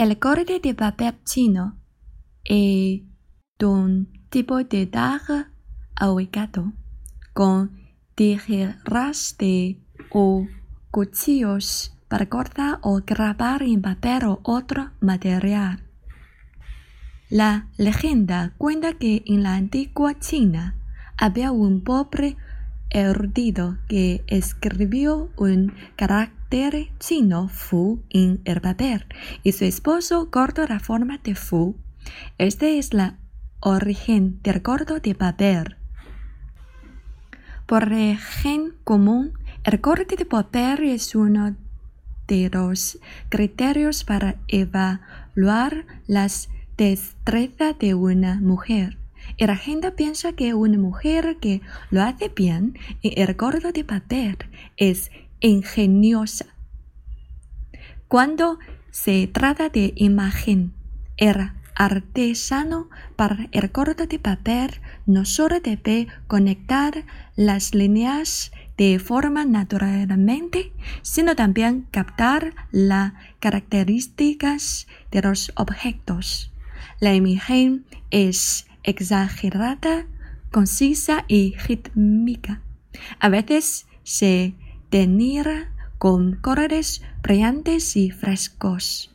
El corte de papel chino es un tipo de daga ubicado con tijeras de o cuchillos para cortar o grabar en papel o otro material. La leyenda cuenta que en la antigua China había un pobre erudito que escribió un carácter chino Fu en el papel y su esposo cortó la forma de Fu. Este es la origen del corto de papel. Por origen común, el corte de papel es uno de los criterios para evaluar las destrezas de una mujer. Y la gente piensa que una mujer que lo hace bien en el corte de papel es ingeniosa. Cuando se trata de imagen, era artesano para el corte de papel no solo debe conectar las líneas de forma naturalmente, sino también captar las características de los objetos. La imagen es exagerada, concisa y rítmica. A veces se denigra con colores brillantes y frescos.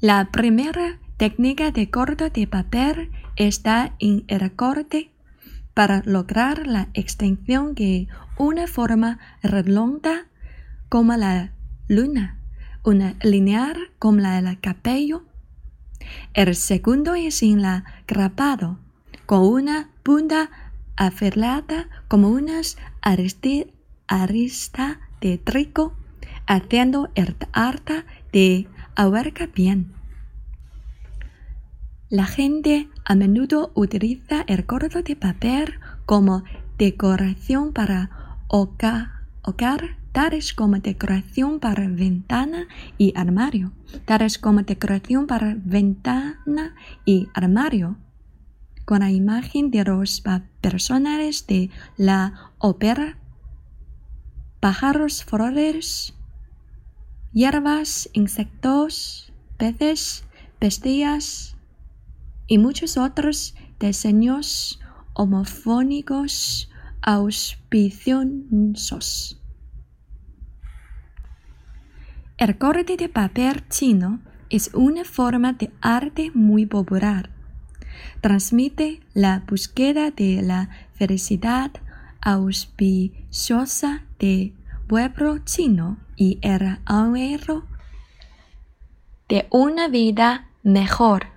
La primera técnica de corte de papel está en el corte para lograr la extensión de una forma redonda como la luna, una lineal como la del cabello. El segundo es en la grapado, con una punta afilada como unas aristas de trigo, haciendo el arte de abarca bien. La gente a menudo utiliza el corto de papel como decoración para hogar, tales como decoración para ventana y armario, tales como decoración para ventana y armario, con la imagen de los personajes de la ópera, pájaros, flores, hierbas, insectos, peces, bestias y muchos otros diseños homofónicos auspiciosos. El corte de papel chino es una forma de arte muy popular. Transmite la búsqueda de la felicidad auspiciosa de pueblo chino y el anhelo de una vida mejor.